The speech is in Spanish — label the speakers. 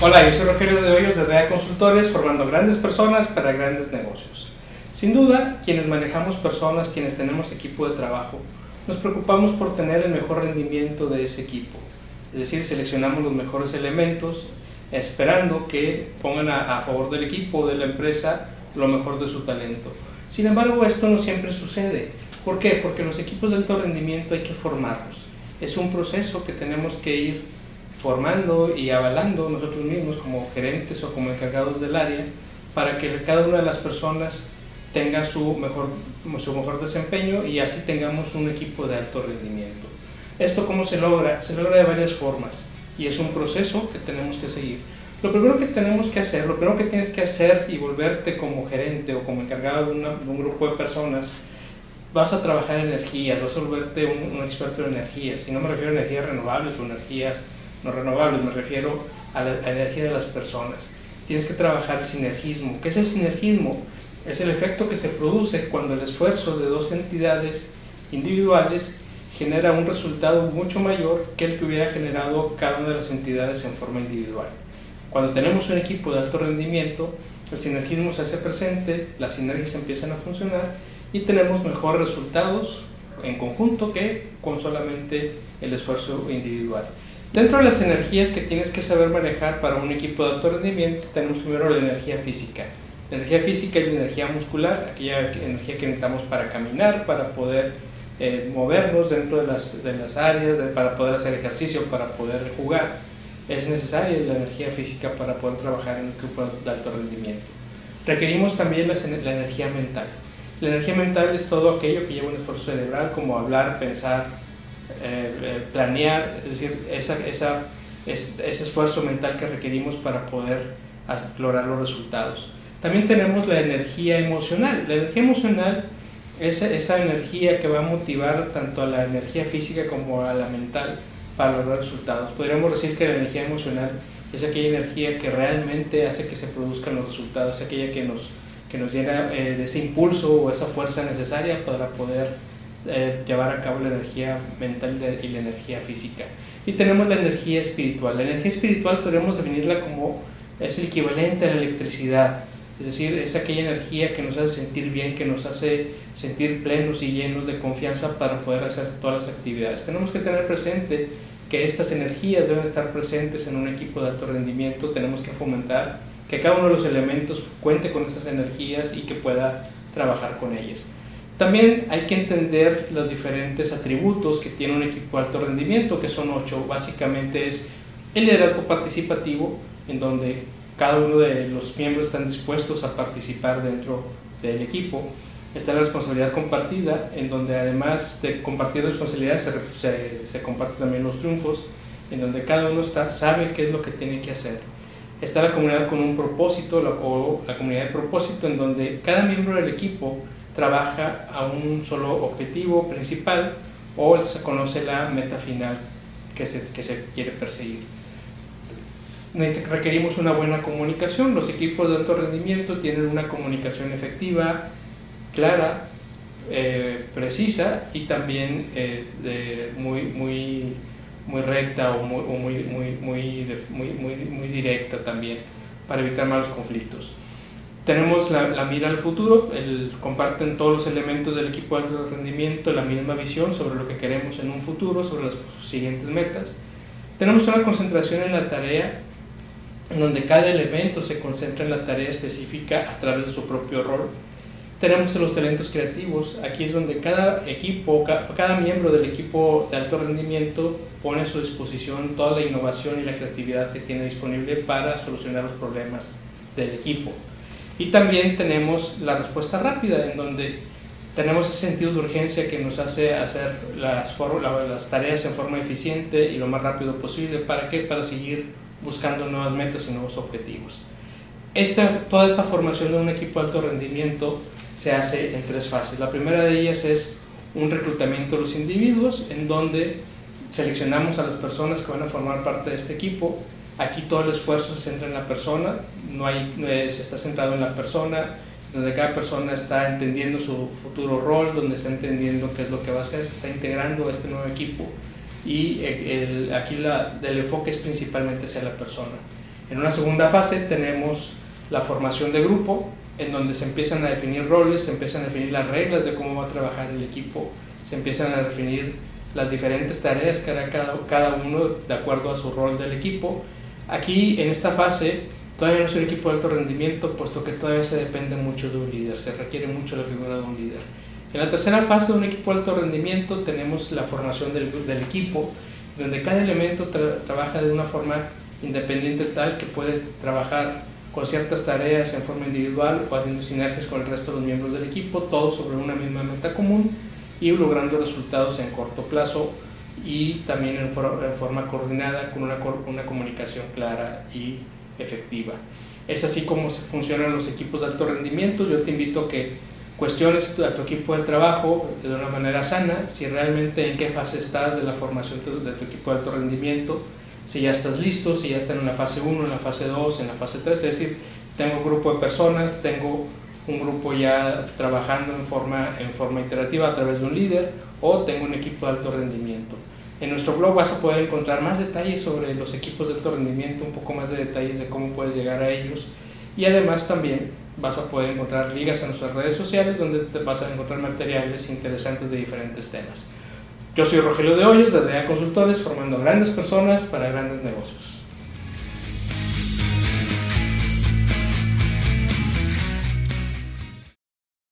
Speaker 1: Hola, yo soy Rogelio de Hoyos de DEA Consultores, formando grandes personas para grandes negocios. Sin duda, quienes manejamos personas, quienes tenemos equipo de trabajo, nos preocupamos por tener el mejor rendimiento de ese equipo. Es decir, seleccionamos los mejores elementos esperando que pongan a, a favor del equipo de la empresa lo mejor de su talento. Sin embargo, esto no siempre sucede. ¿Por qué? Porque los equipos de alto rendimiento hay que formarlos. Es un proceso que tenemos que ir formando y avalando nosotros mismos como gerentes o como encargados del área para que cada una de las personas tenga su mejor, su mejor desempeño y así tengamos un equipo de alto rendimiento. ¿Esto cómo se logra? Se logra de varias formas y es un proceso que tenemos que seguir. Lo primero que tenemos que hacer, lo primero que tienes que hacer y volverte como gerente o como encargado de, un grupo de personas, vas a trabajar energías, vas a volverte un, un, experto en energías. Y no me refiero a energías renovables o energías no renovables, me refiero a la, a la energía de las personas. Tienes que trabajar el sinergismo. ¿Qué es el sinergismo? Es el efecto que se produce cuando el esfuerzo de dos entidades individuales genera un resultado mucho mayor que el que hubiera generado cada una de las entidades en forma individual. Cuando tenemos un equipo de alto rendimiento, el sinergismo se hace presente, las sinergias empiezan a funcionar y tenemos mejores resultados en conjunto que con solamente el esfuerzo individual. Dentro de las energías que tienes que saber manejar para un equipo de alto rendimiento, tenemos primero la energía física. La energía física es la energía muscular, aquella energía que necesitamos para caminar, para poder eh, movernos dentro de las, de las áreas, para poder hacer ejercicio, para poder jugar es necesaria la energía física para poder trabajar en un grupo de alto rendimiento. Requerimos también la, energía mental. La energía mental es todo aquello que lleva un esfuerzo cerebral, como hablar, pensar, eh, eh, planear, es decir, esa, esa, es, ese esfuerzo mental que requerimos para poder lograr los resultados. También tenemos la energía emocional. La energía emocional es esa energía que va a motivar tanto a la energía física como a la mental para lograr resultados. Podríamos decir que la energía emocional es aquella energía que realmente hace que se produzcan los resultados, es aquella que nos, que nos llena eh, de ese impulso o esa fuerza necesaria para poder eh, llevar a cabo la energía mental y la energía física. Y tenemos la energía espiritual. La energía espiritual podríamos definirla como es el equivalente a la electricidad. Es decir, es aquella energía que nos hace sentir bien, que nos hace sentir plenos y llenos de confianza para poder hacer todas las actividades. Tenemos que tener presente que estas energías deben estar presentes en un equipo de alto rendimiento, tenemos que fomentar que cada uno de los elementos cuente con esas energías y que pueda trabajar con ellas. También hay que entender los diferentes atributos que tiene un equipo de alto rendimiento, que son ocho. Básicamente es el liderazgo participativo, en donde cada uno de los miembros están dispuestos a participar dentro del equipo está la responsabilidad compartida, en donde además de compartir responsabilidades se, se, se comparten también los triunfos, en donde cada uno está, sabe qué es lo que tiene que hacer. Está la comunidad con un propósito o la comunidad de propósito, en donde cada miembro del equipo trabaja a un solo objetivo principal o se conoce la meta final que se, que se quiere perseguir. Requerimos una buena comunicación. Los equipos de alto rendimiento tienen una comunicación efectiva, clara, eh, precisa y también eh, muy, muy, muy recta o, o muy, muy, muy, muy, muy, directa también para evitar malos conflictos. Tenemos la, la mira al futuro, el, comparten todos los elementos del equipo de alto rendimiento la misma visión sobre lo que queremos en un futuro, sobre las siguientes metas. Tenemos una concentración en la tarea en donde cada elemento se concentra en la tarea específica a través de su propio rol tenemos los talentos creativos. Aquí es donde cada equipo, cada miembro del equipo de alto rendimiento pone a su disposición toda la innovación y la creatividad que tiene disponible para solucionar los problemas del equipo. Y también tenemos la respuesta rápida, en donde tenemos ese sentido de urgencia que nos hace hacer las, tareas en forma eficiente y lo más rápido posible. ¿Para qué? Para seguir buscando nuevas metas y nuevos objetivos. Esta, toda esta formación de un equipo de alto rendimiento se hace en tres fases. La primera de ellas es un reclutamiento de los individuos, en donde seleccionamos a las personas que van a formar parte de este equipo. Aquí todo el esfuerzo se centra en la persona, no hay, se está centrado en la persona, donde cada persona está entendiendo su futuro rol, donde está entendiendo qué es lo que va a hacer, se está integrando a este nuevo equipo y el, aquí la, el enfoque es principalmente hacia la persona. En una segunda fase tenemos la formación de grupo, en donde se empiezan a definir roles, se empiezan a definir las reglas de cómo va a trabajar el equipo, se empiezan a definir las diferentes tareas que hará cada, cada uno de acuerdo a su rol del equipo. Aquí en esta fase todavía no es un equipo de alto rendimiento, puesto que todavía se depende mucho de un líder, se requiere mucho la figura de un líder. En la tercera fase de un equipo de alto rendimiento tenemos la formación del, del equipo, donde cada elemento trabaja de una forma independiente tal que puede trabajar con ciertas tareas en forma individual o haciendo sinergias con el resto de los miembros del equipo, todos sobre una misma meta común y logrando resultados en corto plazo y también en, forma coordinada con una, una comunicación clara y efectiva. Es así como se funcionan los equipos de alto rendimiento. Yo te invito a que cuestiones a tu equipo de trabajo de una manera sana, si realmente en qué fase estás de la formación de tu equipo de alto rendimiento, si ya estás listo, si ya están en la fase 1, en la fase 2, en la fase 3, es decir, tengo un grupo de personas, tengo un grupo ya trabajando en forma, en forma iterativa a través de un líder o tengo un equipo de alto rendimiento. En nuestro blog vas a poder encontrar más detalles sobre los equipos de alto rendimiento, un poco más de detalles de cómo puedes llegar a ellos y además también vas a poder encontrar ligas en nuestras redes sociales donde te vas a encontrar materiales interesantes de diferentes temas. Yo soy Rogelio de Hoyos de DEA Consultores, formando grandes personas para grandes negocios.